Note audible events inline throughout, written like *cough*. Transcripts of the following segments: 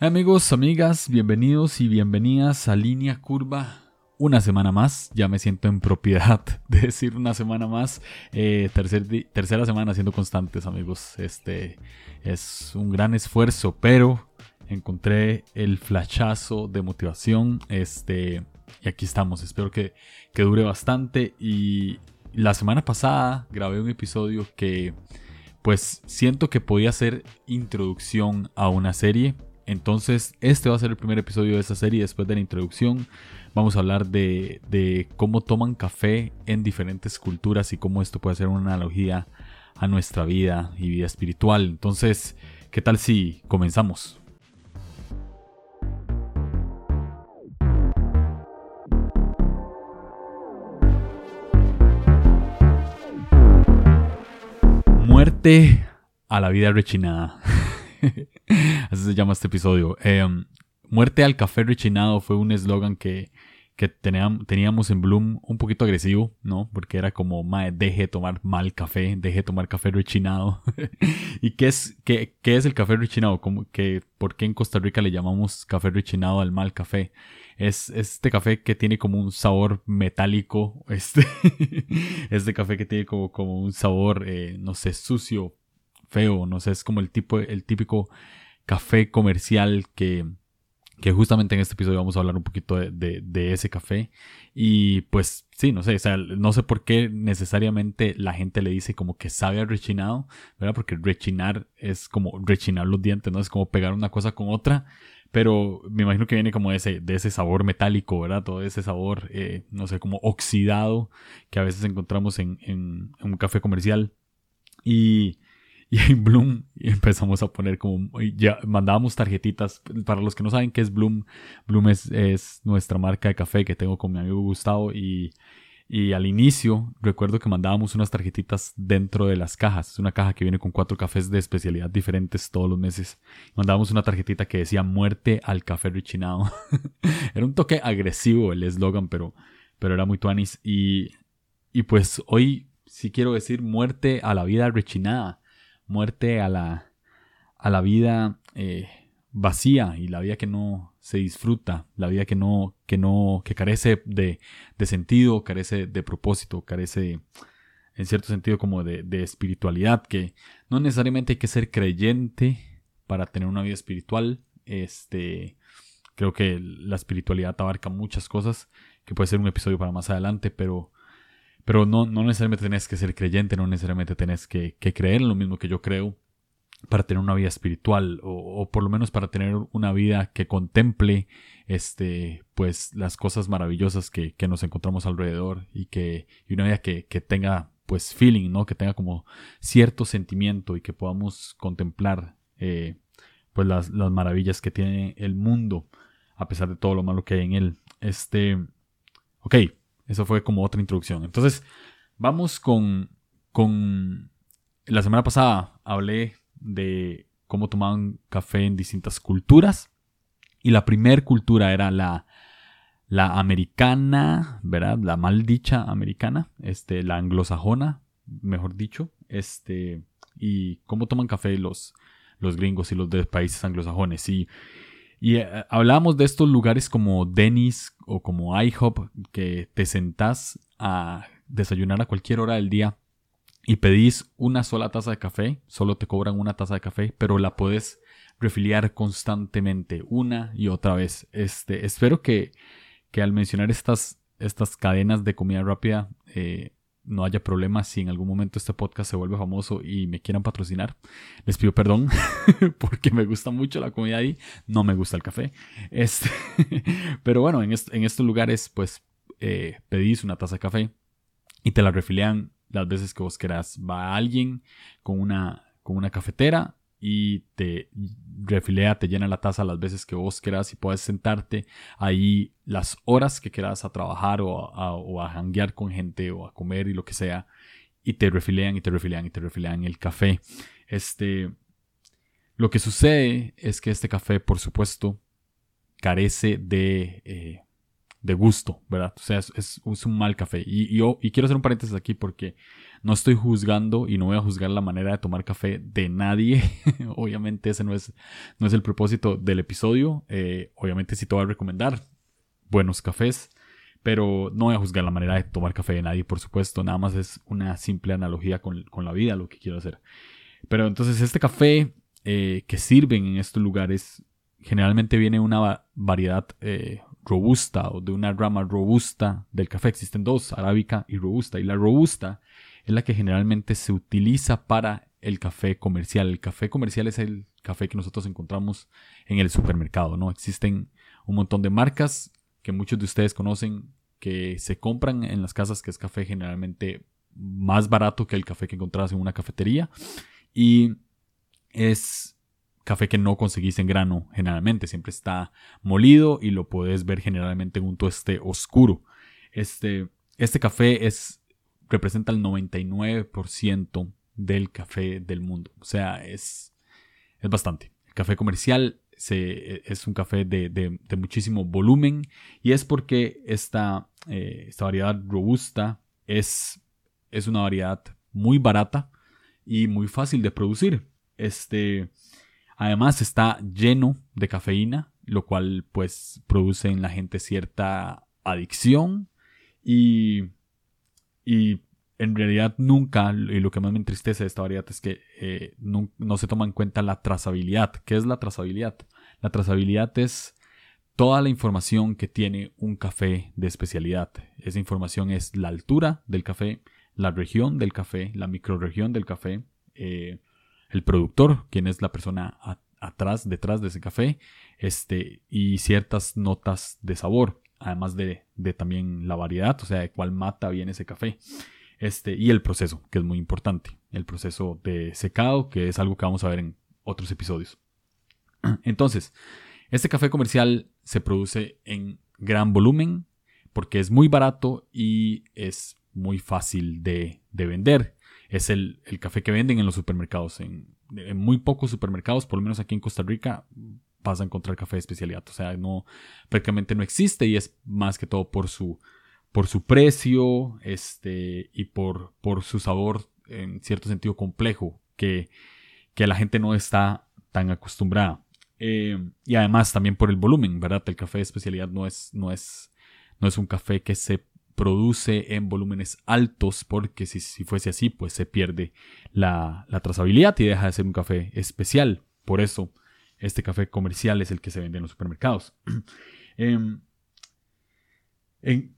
Amigos, amigas, bienvenidos y bienvenidas a Línea Curva. Una semana más, ya me siento en propiedad *laughs* de decir una semana más. Eh, tercera semana siendo constantes, amigos. Este es un gran esfuerzo, pero encontré el flachazo de motivación. Este, y aquí estamos. Espero que, que dure bastante. Y la semana pasada grabé un episodio que, pues, siento que podía ser introducción a una serie entonces, este va a ser el primer episodio de esta serie. Después de la introducción, vamos a hablar de, cómo toman café en diferentes culturas y cómo esto puede ser una analogía a nuestra vida y vida espiritual. Entonces, ¿qué tal si comenzamos? Muerte a la vida rechinada. *laughs* Se llama este episodio. Em, muerte al café rechinado fue un eslogan que, teníamos en Bloom un poquito agresivo, ¿no? Porque era como, deje de tomar mal café, deje de tomar café rechinado. *laughs* ¿Y qué es, qué, es el café rechinado? Como que, ¿Por qué en Costa Rica le llamamos café rechinado al mal café? Es este café que tiene como un sabor metálico, *laughs* este, este café que tiene como, como un sabor, eh, no sé, sucio, feo, no sé, es como el tipo, el típico café comercial que, que justamente en este episodio vamos a hablar un poquito de, ese café. Y pues sí, no sé, o sea, no sé por qué necesariamente la gente le dice como que sabe a rechinado, ¿verdad? Porque rechinar es como rechinar los dientes, ¿no? Es como pegar una cosa con otra. Pero me imagino que viene como de ese, de ese sabor metálico, ¿verdad? Todo ese sabor, eh, no sé, como oxidado que a veces encontramos en, en un café comercial. Y *laughs* y en Bloom empezamos a poner como, ya mandábamos tarjetitas, para los que no saben qué es Bloom, Bloom es, es nuestra marca de café que tengo con mi amigo Gustavo. Y, y al inicio recuerdo que mandábamos unas tarjetitas dentro de las cajas, es una caja que viene con cuatro cafés de especialidad diferentes todos los meses, mandábamos una tarjetita que decía muerte al café rechinado, *laughs* era un toque agresivo el eslogan, pero, pero era muy tuanis. Y, y pues hoy sí quiero decir muerte a la vida rechinada muerte a la, a la vida eh, vacía y la vida que no se disfruta, la vida que no, que no, que carece de, de sentido, carece de propósito, carece en cierto sentido como de, de, espiritualidad, que no necesariamente hay que ser creyente para tener una vida espiritual. Este, creo que la espiritualidad abarca muchas cosas, que puede ser un episodio para más adelante, pero pero no, no necesariamente tenés que ser creyente, no necesariamente tenés que, creer en lo mismo que yo creo para tener una vida espiritual o, por lo menos para tener una vida que contemple este pues las cosas maravillosas que, nos encontramos alrededor y que y una vida que, tenga pues feeling no que tenga como cierto sentimiento y que podamos contemplar eh, pues las, las, maravillas que tiene el mundo a pesar de todo lo malo que hay en él. Este ok eso fue como otra introducción. Entonces, vamos con, con... La semana pasada hablé de cómo tomaban café en distintas culturas. Y la primera cultura era la, la americana, ¿verdad? La maldicha americana, este, la anglosajona, mejor dicho. Este, y cómo toman café los, los gringos y los de países anglosajones. Y y eh, hablábamos de estos lugares como Denny's o como IHOP, que te sentás a desayunar a cualquier hora del día y pedís una sola taza de café, solo te cobran una taza de café, pero la puedes refiliar constantemente, una y otra vez. Este, espero que, que al mencionar estas, estas cadenas de comida rápida eh, no haya problema si en algún momento este podcast se vuelve famoso y me quieran patrocinar. Les pido perdón *laughs* porque me gusta mucho la comida ahí, no me gusta el café. Este, *laughs* pero bueno, en, estos lugares pues eh, pedís una taza de café y te la refilean las veces que vos querás. Va alguien con una, con una cafetera y te refilea, te llena la taza las veces que vos quieras y puedes sentarte ahí las horas que quieras a trabajar o a, o a hanguear con gente o a comer y lo que sea y te refilean y te refilean y te refilean el café. Este, lo que sucede es que este café, por supuesto, carece de, eh, de gusto, ¿verdad? O sea, es, un mal café. Y, yo, y quiero hacer un paréntesis aquí porque No estoy juzgando y no voy a juzgar la manera de tomar café de nadie. *laughs* obviamente ese no es, no es el propósito del episodio. Eh, obviamente sí te voy a recomendar buenos cafés, pero no voy a juzgar la manera de tomar café de nadie, por supuesto. Nada más es una simple analogía con, la vida, lo que quiero hacer. Pero entonces este café eh, que sirven en estos lugares generalmente viene una variedad eh, robusta o de una rama robusta del café. Existen dos, arábica y robusta. Y la robusta es la que generalmente se utiliza para el café comercial. El café comercial es el café que nosotros encontramos en el supermercado, ¿no? Existen un montón de marcas que muchos de ustedes conocen que se compran en las casas, que es café generalmente más barato que el café que encontrás en una cafetería. Y es café que no conseguís en grano generalmente, siempre está molido y lo puedes ver generalmente en un tueste oscuro. Este, este café es, representa el 99% del café del mundo, o sea, es, es bastante. El café comercial se, es un café de, muchísimo volumen y es porque esta, eh, esta variedad robusta es, es una variedad muy barata y muy fácil de producir. Este, Además está lleno de cafeína, lo cual pues produce en la gente cierta adicción y, y en realidad nunca, y lo que más me entristece de esta variedad es que eh, no, se toma en cuenta la trazabilidad. ¿Qué es la trazabilidad? La trazabilidad es toda la información que tiene un café de especialidad. Esa información es la altura del café, la región del café, la microregión del café, eh, el productor, quien es la persona atrás, detrás de ese café, este, y ciertas notas de sabor, además de, también la variedad, o sea, de cuál mata bien ese café. Este, y el proceso, que es muy importante, el proceso de secado, que es algo que vamos a ver en otros episodios. *clears throat* Entonces, este café comercial se produce en gran volumen porque es muy barato y es muy fácil de, de vender es el, café que venden en los supermercados. En, muy pocos supermercados, por lo menos aquí en Costa Rica, vas a encontrar café de especialidad. O sea, prácticamente no existe y es más que todo por su, por su precio este, y por, por su sabor en cierto sentido complejo que, que la gente no está tan acostumbrada. Eh, y además también por el volumen, ¿verdad? El café de especialidad no es, no es, no es un café que se produce en volúmenes altos porque si, fuese así pues se pierde la, trazabilidad y deja de ser un café especial. Por eso este café comercial es el que se vende en los supermercados. *clears throat* Em,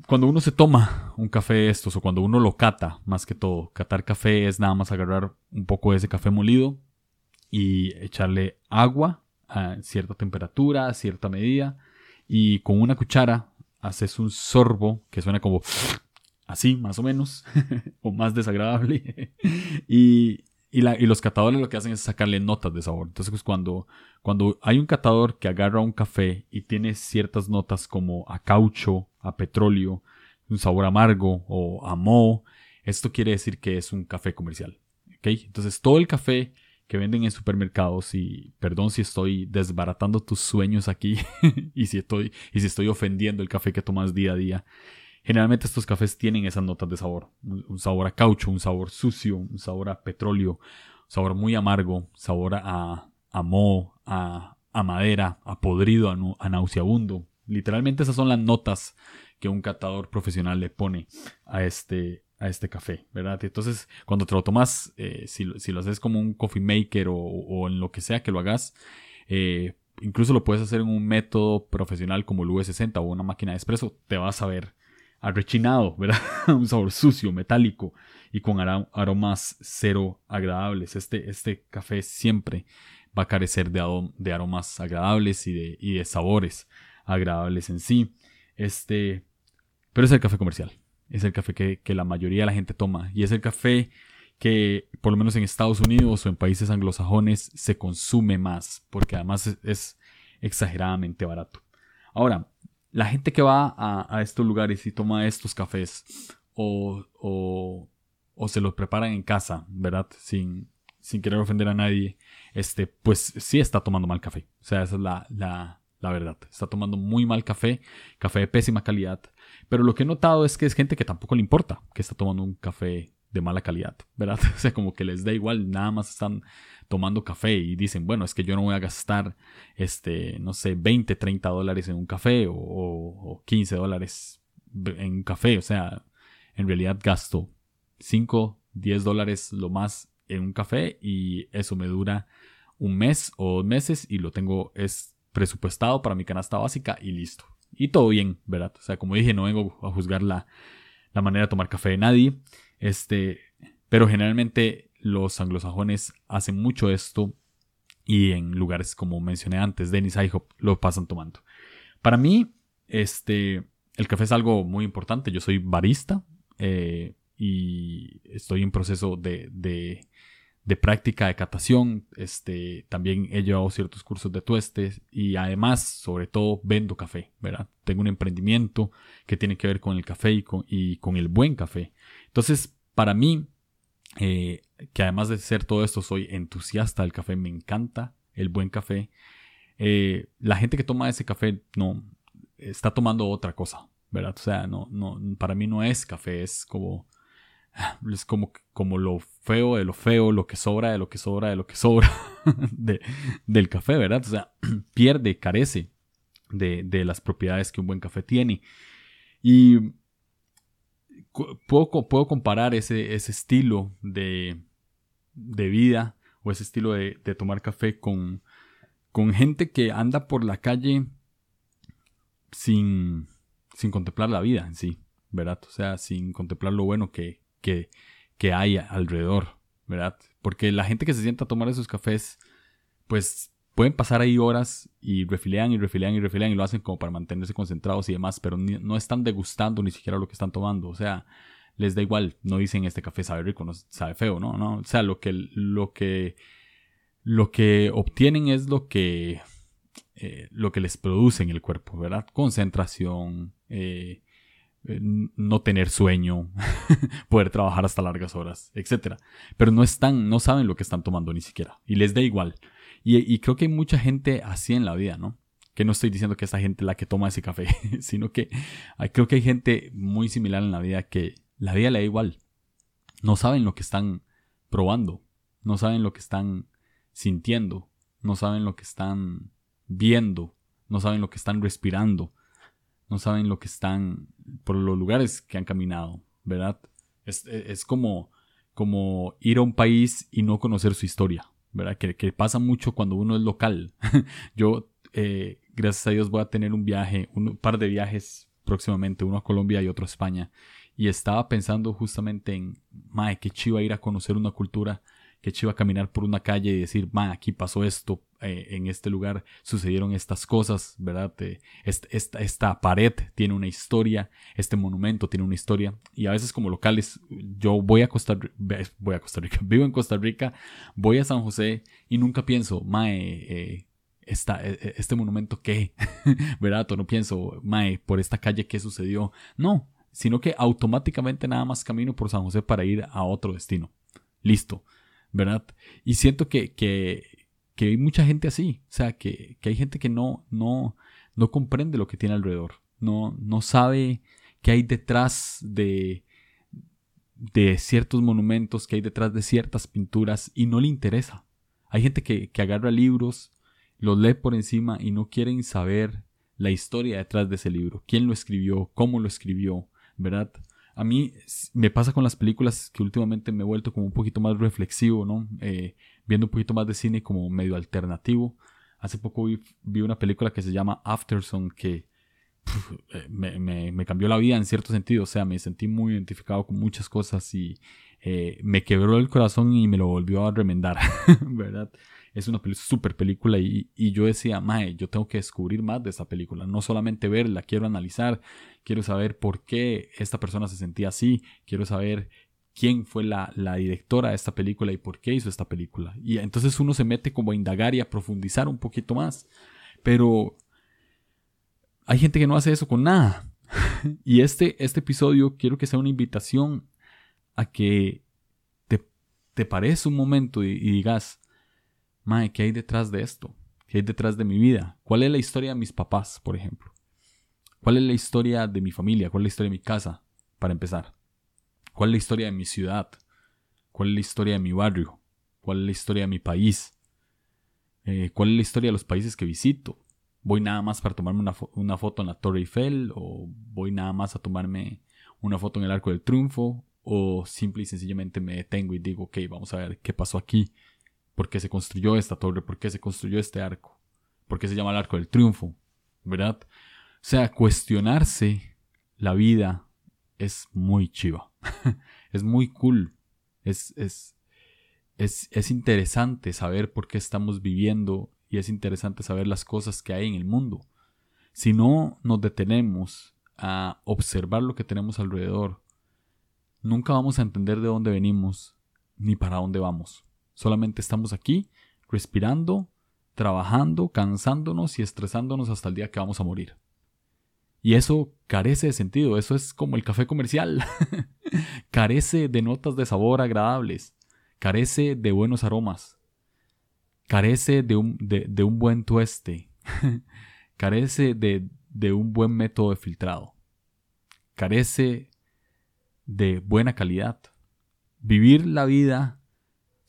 cuando uno se toma un café de estos o cuando uno lo cata, más que todo, catar café es nada más agarrar un poco de ese café molido y echarle agua a cierta temperatura, a cierta medida y con una cuchara haces un sorbo que suena como *sniffs* así, más o menos, *laughs* o más desagradable. *laughs* y, y, los catadores lo que hacen es sacarle notas de sabor. Entonces, pues, cuando, cuando hay un catador que agarra un café y tiene ciertas notas como a caucho, a petróleo, un sabor amargo o a moho, esto quiere decir que es un café comercial. ¿okay? Entonces, todo el café que venden en supermercados y perdón si estoy desbaratando tus sueños aquí *laughs* y si estoy y si estoy ofendiendo el café que tomas día a día. Generalmente estos cafés tienen esas notas de sabor, un sabor a caucho, un sabor sucio, un sabor a petróleo, un sabor muy amargo, sabor a, a moho, a, madera, a podrido, a, nauseabundo. Literalmente esas son las notas que un catador profesional le pone a este, a este café, ¿verdad? Entonces, cuando te lo tomas, eh, si, lo haces como un coffee maker o, en lo que sea que lo hagas, eh, incluso lo puedes hacer en un método profesional como el V60 o una máquina de espresso, te vas a ver arrechinado, ¿verdad? *laughs* un sabor sucio, metálico y con aromas cero agradables. Este, este café siempre va a carecer de, de aromas agradables y de, y de sabores agradables en sí. Este, pero es el café comercial es el café que, la mayoría de la gente toma. Y es el café que, por lo menos en Estados Unidos o en países anglosajones, se consume más, porque además es, exageradamente barato. Ahora, la gente que va a, estos lugares y toma estos cafés o, o, se los preparan en casa, ¿verdad? Sin, sin querer ofender a nadie, este, pues sí está tomando mal café. O sea, esa es la, la, la verdad. Está tomando muy mal café, café de pésima calidad. Pero lo que he notado es que es gente que tampoco le importa que está tomando un café de mala calidad, ¿verdad? *laughs* O sea, como que les da igual, nada más están tomando café y dicen, bueno, es que yo no voy a gastar, este, no sé, 20, 30 dólares en un café o, o 15 dólares en un café, o sea, en realidad gasto 5, 10 dólares lo más en un café y eso me dura un mes o dos meses y lo tengo, es presupuestado para mi canasta básica y listo. Y todo bien, ¿verdad? O sea, como dije, no vengo a juzgar la, la manera de tomar café de nadie. Este, pero generalmente los anglosajones hacen mucho esto y en lugares como mencioné antes, Dennis IHOP, lo pasan tomando. Para mí, este, el café es algo muy importante. Yo soy barista eh, y estoy en proceso de, de, práctica de catación. Este, también he llevado ciertos cursos de tuestes y además, sobre todo, vendo café, ¿verdad? Tengo un emprendimiento que tiene que ver con el café y con el buen café. Entonces, para mí, eh, que además de ser todo esto, soy entusiasta del café, me encanta el buen café. Eh, la gente que toma ese café no está tomando otra cosa, ¿verdad? O sea, no, no, para mí no es café, es como, *sighs* es como, como lo feo de lo feo, lo que sobra de lo que sobra de lo que sobra *laughs* de, del café, ¿verdad? O sea, *clears throat* pierde, carece de, de las propiedades que un buen café tiene. Y puedo, puedo comparar ese, ese estilo de, de, vida o ese estilo de, tomar café con, con gente que anda por la calle sin, sin contemplar la vida en sí, ¿verdad? O sea, sin contemplar lo bueno que, que, que hay alrededor, ¿verdad? Porque la gente que se sienta a tomar esos cafés, pues pueden pasar ahí horas y refilean y refilean y refilean y lo hacen como para mantenerse concentrados y demás, pero no están degustando ni siquiera lo que están tomando. O sea, les da igual. No dicen este café sabe rico, no sabe feo, ¿no? no o sea, lo que, lo que, lo que obtienen es lo que, eh, lo que les produce en el cuerpo, ¿verdad? Concentración, eh, eh, no tener sueño, *laughs* poder trabajar hasta largas horas, etc. Pero no están, no saben lo que están tomando ni siquiera. Y les da igual. Y, creo que hay mucha gente así en la vida, ¿no? Que no estoy diciendo que esa gente la que toma ese café, *laughs* sino que creo que hay gente muy similar en la vida que la vida le da igual. No saben lo que están probando, no saben lo que están sintiendo, no saben lo que están viendo, no saben lo que están respirando, no saben lo que están por los lugares que han caminado, ¿verdad? Es, es como, como ir a un país y no conocer su historia. ¿Verdad? Que, pasa mucho cuando uno es local. *laughs* Yo, eh, gracias a Dios, voy a tener un viaje, un par de viajes próximamente, uno a Colombia y otro a España. Y estaba pensando justamente en, mae, qué chiva ir a conocer una cultura que chiva caminar por una calle y decir, ma, aquí pasó esto, eh, en este lugar sucedieron estas cosas, ¿verdad? esta, esta, pared tiene una historia, este monumento tiene una historia. Y a veces como locales, yo voy a Costa Rica, voy a Costa Rica, *laughs* vivo en Costa Rica, voy a San José y nunca pienso, mae, eh, esta, este monumento qué, *laughs* ¿verdad? O no pienso, mae, por esta calle qué sucedió. No, sino que automáticamente nada más camino por San José para ir a otro destino. Listo. ¿Verdad? Y siento que, que, que hay mucha gente así, o sea, que, que, hay gente que no, no, no comprende lo que tiene alrededor, no, no sabe qué hay detrás de, de ciertos monumentos, qué hay detrás de ciertas pinturas y no le interesa. Hay gente que, que agarra libros, los lee por encima y no quieren saber la historia detrás de ese libro, quién lo escribió, cómo lo escribió, ¿verdad? A mí me pasa con las películas que últimamente me he vuelto como un poquito más reflexivo, ¿no? Eh, viendo un poquito más de cine como medio alternativo. Hace poco vi, una película que se llama Afterson que eh, me, cambió la vida en cierto sentido. O sea, me sentí muy identificado con muchas cosas y eh, me quebró el corazón y me lo volvió a remendar, *laughs* ¿verdad? Es una super película y, y, yo decía, mae, yo tengo que descubrir más de esta película, no solamente verla, quiero analizar, quiero saber por qué esta persona se sentía así, quiero saber quién fue la, la, directora de esta película y por qué hizo esta película. Y entonces uno se mete como a indagar y a profundizar un poquito más, pero hay gente que no hace eso con nada. *laughs* y este, este episodio quiero que sea una invitación a que te, te un momento y digas, Mae, ¿qué hay detrás de esto? ¿Qué hay detrás de mi vida? ¿Cuál es la historia de mis papás, por ejemplo? ¿Cuál es la historia de mi familia? ¿Cuál es la historia de mi casa, para empezar? ¿Cuál es la historia de mi ciudad? ¿Cuál es la historia de mi barrio? ¿Cuál es la historia de mi país? Eh, ¿Cuál es la historia de los países que visito? ¿Voy nada más para tomarme una, una, foto en la Torre Eiffel? ¿O voy nada más a tomarme una foto en el Arco del Triunfo? ¿O simple y sencillamente me detengo y digo, ok, vamos a ver qué pasó aquí? ¿Por qué se construyó esta torre? ¿Por qué se construyó este arco? ¿Por qué se llama el Arco del Triunfo? ¿Verdad? O sea, cuestionarse la vida es muy chiva. *laughs* es muy cool. Es, es, es, es interesante saber por qué estamos viviendo y es interesante saber las cosas que hay en el mundo. Si no nos detenemos a observar lo que tenemos alrededor, nunca vamos a entender de dónde venimos ni para dónde vamos. Solamente estamos aquí, respirando, trabajando, cansándonos y estresándonos hasta el día que vamos a morir. Y eso carece de sentido, eso es como el café comercial. *laughs* carece de notas de sabor agradables, carece de buenos aromas, carece de un, de, un buen tueste, *laughs* carece de, de un buen método de filtrado, carece de buena calidad. Vivir la vida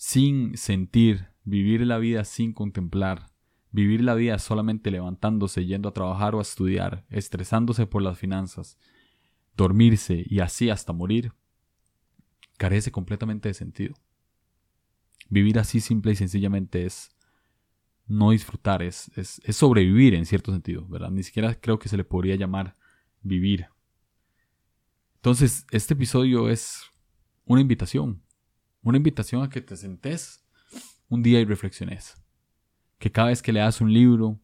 sin sentir, vivir la vida sin contemplar, Vivir la vida solamente levantándose, yendo a trabajar o a estudiar, estresándose por las finanzas, dormirse y así hasta morir, carece completamente de sentido. Vivir así simple y sencillamente es no disfrutar, es, es, sobrevivir en cierto sentido, ¿verdad? Ni siquiera creo que se le podría llamar vivir. Entonces, este episodio es una invitación, una invitación a que te sentes un día y reflexiones que cada vez que leas un libro,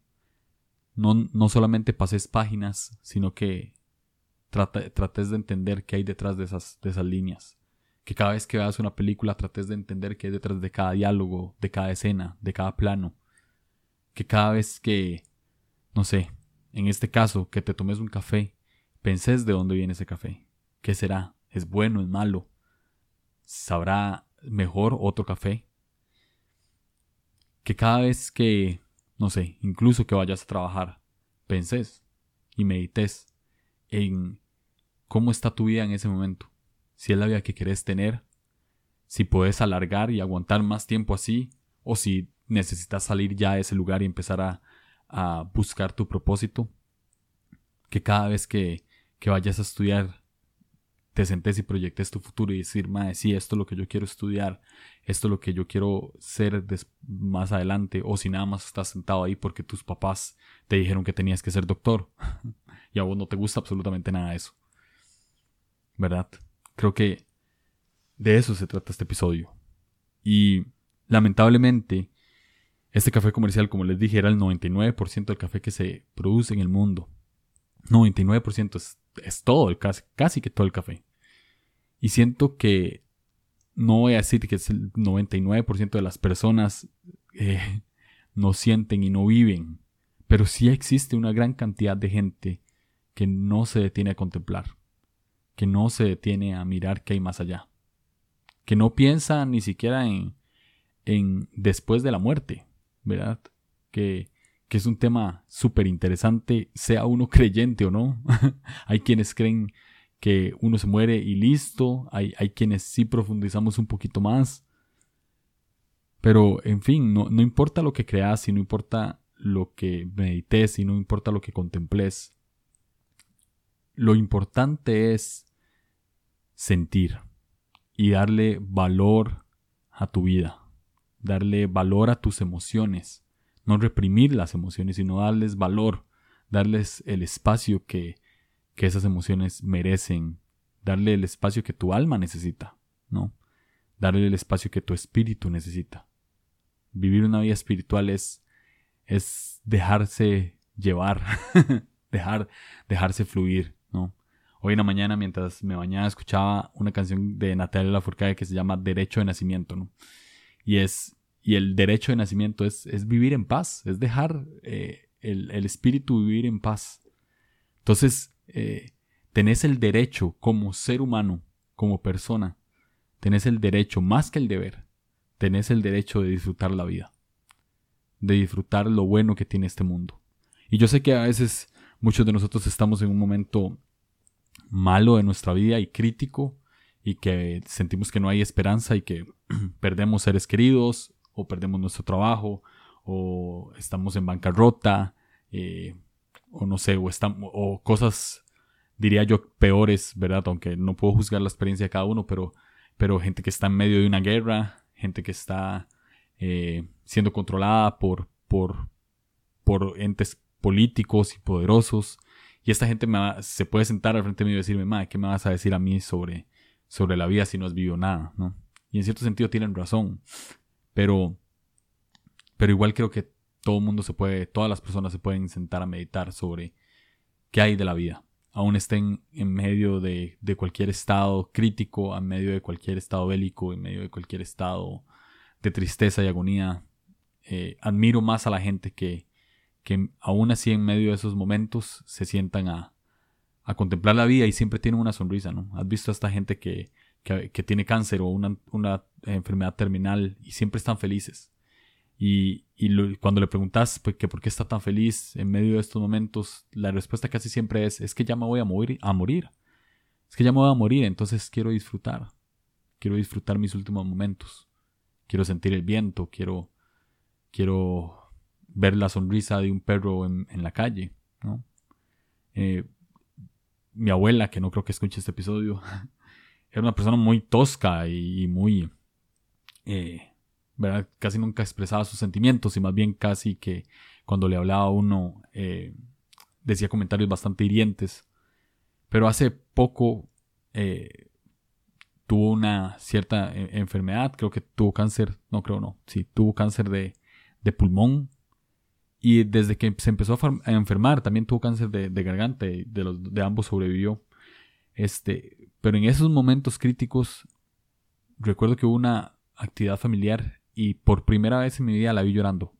no, no solamente pases páginas, sino que trates de entender qué hay detrás de esas, de esas líneas. Que cada vez que veas una película trates de entender qué hay detrás de cada diálogo, de cada escena, de cada plano. Que cada vez que, no sé, en este caso, que te tomes un café, penses de dónde viene ese café. ¿Qué será? ¿Es bueno? ¿Es malo? ¿Sabrá mejor otro café? que cada vez que, no sé, incluso que vayas a trabajar, penses y medites en cómo está tu vida en ese momento, si es la vida que quieres tener, si puedes alargar y aguantar más tiempo así, o si necesitas salir ya de ese lugar y empezar a, a buscar tu propósito, que cada vez que, que vayas a estudiar te sentes y proyectes tu futuro y decir, madre, sí, esto es lo que yo quiero estudiar, esto es lo que yo quiero ser más adelante, o si nada más estás sentado ahí porque tus papás te dijeron que tenías que ser doctor *laughs* y a vos no te gusta absolutamente nada de eso. ¿Verdad? Creo que de eso se trata este episodio. Y lamentablemente, este café comercial, como les dije, era el 99% del café que se produce en el mundo. 99% es, es todo, el, casi, casi que todo el café. Y siento que no voy a decir que es el 99% de las personas eh, no sienten y no viven, pero sí existe una gran cantidad de gente que no se detiene a contemplar, que no se detiene a mirar qué hay más allá, que no piensa ni siquiera en, en después de la muerte, ¿verdad? Que, que es un tema súper interesante, sea uno *laughs* creyente o no. *laughs* hay quienes creen que uno se muere y listo. Hay, hay quienes sí profundizamos un poquito más. Pero, en fin, no, no importa lo que creas y no importa lo que medites y no importa lo que contemples. Lo importante es sentir y darle valor a tu vida, darle valor a tus emociones, no reprimir las emociones, sino darles valor, darles el espacio que, que esas emociones merecen, darle el espacio que tu alma necesita, ¿no? Darle el espacio que tu espíritu necesita. Vivir una vida espiritual es, es dejarse llevar, *laughs* dejar, dejarse fluir, ¿no? Hoy en la mañana, mientras me bañaba, escuchaba una canción de Natalia Lafourcade que se llama Derecho de Nacimiento, ¿no? Y es, y el derecho de nacimiento es, es vivir en paz, es dejar eh, el, el espíritu vivir en paz. Entonces, eh, tenés el derecho como ser humano, como persona, tenés el derecho más que el deber, tenés el derecho de disfrutar la vida, de disfrutar lo bueno que tiene este mundo. Y yo sé que a veces muchos de nosotros estamos en un momento malo de nuestra vida y crítico y que sentimos que no hay esperanza y que *clears throat* perdemos seres queridos o perdemos nuestro trabajo o estamos en bancarrota eh, o no sé, o, estamos, o cosas, diría yo, peores, ¿verdad? Aunque no puedo juzgar la experiencia de cada uno, pero, pero gente que está en medio de una guerra, gente que está eh, siendo controlada por, por, por entes políticos y poderosos. Y esta gente me se puede sentar al frente mío y decirme, madre, ¿qué me vas a decir a mí sobre, sobre la vida si no has vivido nada? ¿no? Y en cierto sentido tienen razón. Pero, pero igual creo que todo el mundo se puede, todas las personas se pueden sentar a meditar sobre qué hay de la vida. Aún estén en medio de, de cualquier estado crítico, en medio de cualquier estado bélico, en medio de cualquier estado de tristeza y agonía. Eh, admiro más a la gente que, que aún así en medio de esos momentos se sientan a, a contemplar la vida y siempre tienen una sonrisa, ¿no? Has visto a esta gente que, que, que tiene cáncer o una, una, enfermedad terminal y siempre están felices. Y, cuando le preguntas pues, que por qué está tan feliz en medio de estos momentos, la respuesta casi siempre es, es que ya me voy a morir, a morir. Es que ya me voy a morir, entonces quiero disfrutar. Quiero disfrutar mis últimos momentos. Quiero sentir el viento, quiero, quiero ver la sonrisa de un perro en, la calle. Eh, mi abuela, que no creo que escuche este episodio, *laughs* era una persona muy tosca y, muy... Eh, ¿verdad? Casi nunca expresaba sus sentimientos y más bien casi que cuando le hablaba a uno eh, decía comentarios bastante hirientes. Pero hace poco eh, tuvo una cierta e, enfermedad, creo que tuvo cáncer, no creo no, sí, tuvo cáncer de, de pulmón. Y desde que se empezó a, enfermar, también tuvo cáncer de, de garganta de, los, de ambos sobrevivió. Este, pero en esos momentos críticos, recuerdo que hubo una actividad familiar y por primera vez en mi vida la vi llorando.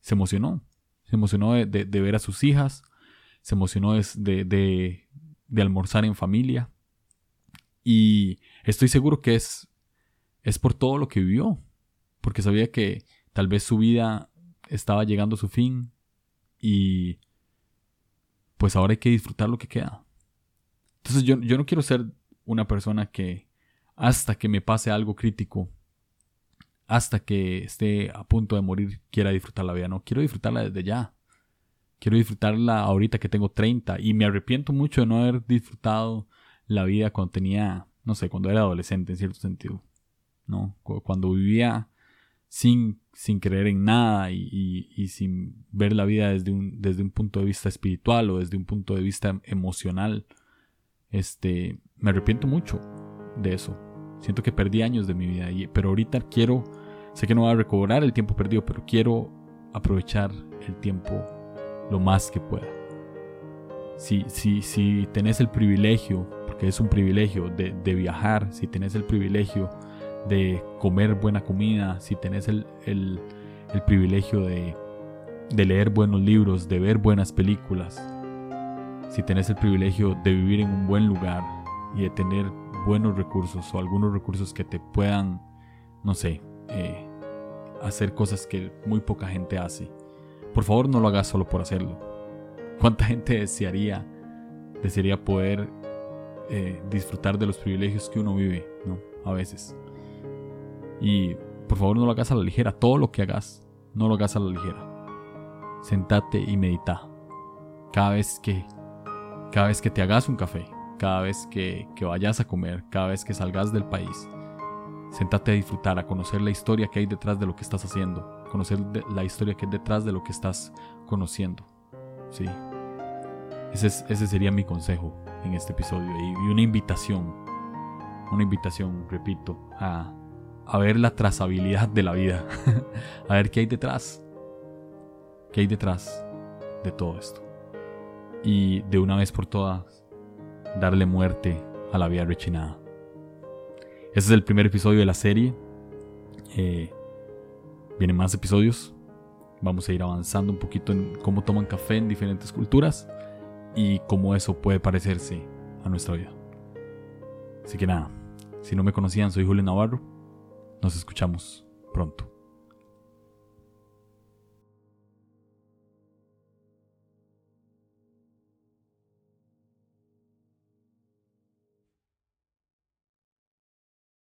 Se emocionó. Se emocionó de, de, ver a sus hijas. Se emocionó de, de, almorzar en familia. Y estoy seguro que es, es por todo lo que vivió. Porque sabía que tal vez su vida estaba llegando a su fin. Y pues ahora hay que disfrutar lo que queda. Entonces yo, yo no quiero ser una persona que hasta que me pase algo crítico hasta que esté a punto de morir quiera disfrutar la vida. No, quiero disfrutarla desde ya. Quiero disfrutarla ahorita que tengo 30 y me arrepiento mucho de no haber disfrutado la vida cuando tenía, no sé, cuando era adolescente en cierto sentido. ¿no? Cuando vivía sin, sin creer en nada y, sin ver la vida desde un, desde un punto de vista espiritual o desde un punto de vista emocional. Este, me arrepiento mucho de eso. Siento que perdí años de mi vida, pero ahorita quiero Sé que no voy a recobrar el tiempo perdido, pero quiero aprovechar el tiempo lo más que pueda. Si, si, si tenés el privilegio, porque es un privilegio de, de viajar, si tenés el privilegio de comer buena comida, si tenés el, el, el privilegio de, de leer buenos libros, de ver buenas películas, si tenés el privilegio de vivir en un buen lugar y de tener buenos recursos o algunos recursos que te puedan, no sé, eh, hacer cosas que muy poca gente hace. Por favor, no lo hagas solo por hacerlo. ¿Cuánta gente desearía, desearía poder eh, disfrutar de los privilegios que uno vive, ¿no? A veces. Y por favor, no lo hagas a la ligera. Todo lo que hagas, no lo hagas a la ligera. Sentate y medita. Cada vez que, cada vez que te hagas un café, cada vez que, que vayas a comer, cada vez que salgas del país, Sentate a disfrutar, a conocer la historia que hay detrás de lo que estás haciendo, conocer la historia que hay detrás de lo que estás conociendo. Sí. Ese, sería mi consejo en este episodio y, una invitación, una invitación, repito, a, a ver la trazabilidad de la vida, *laughs* a ver qué hay detrás, qué hay detrás de todo esto. Y de una vez por todas, darle muerte a la vida rechinada. Este es el primer episodio de la serie. Eh, vienen más episodios. Vamos a ir avanzando un poquito en cómo toman café en diferentes culturas y cómo eso puede parecerse a nuestra vida. Así que nada, si no me conocían, soy Julio Navarro. Nos escuchamos pronto.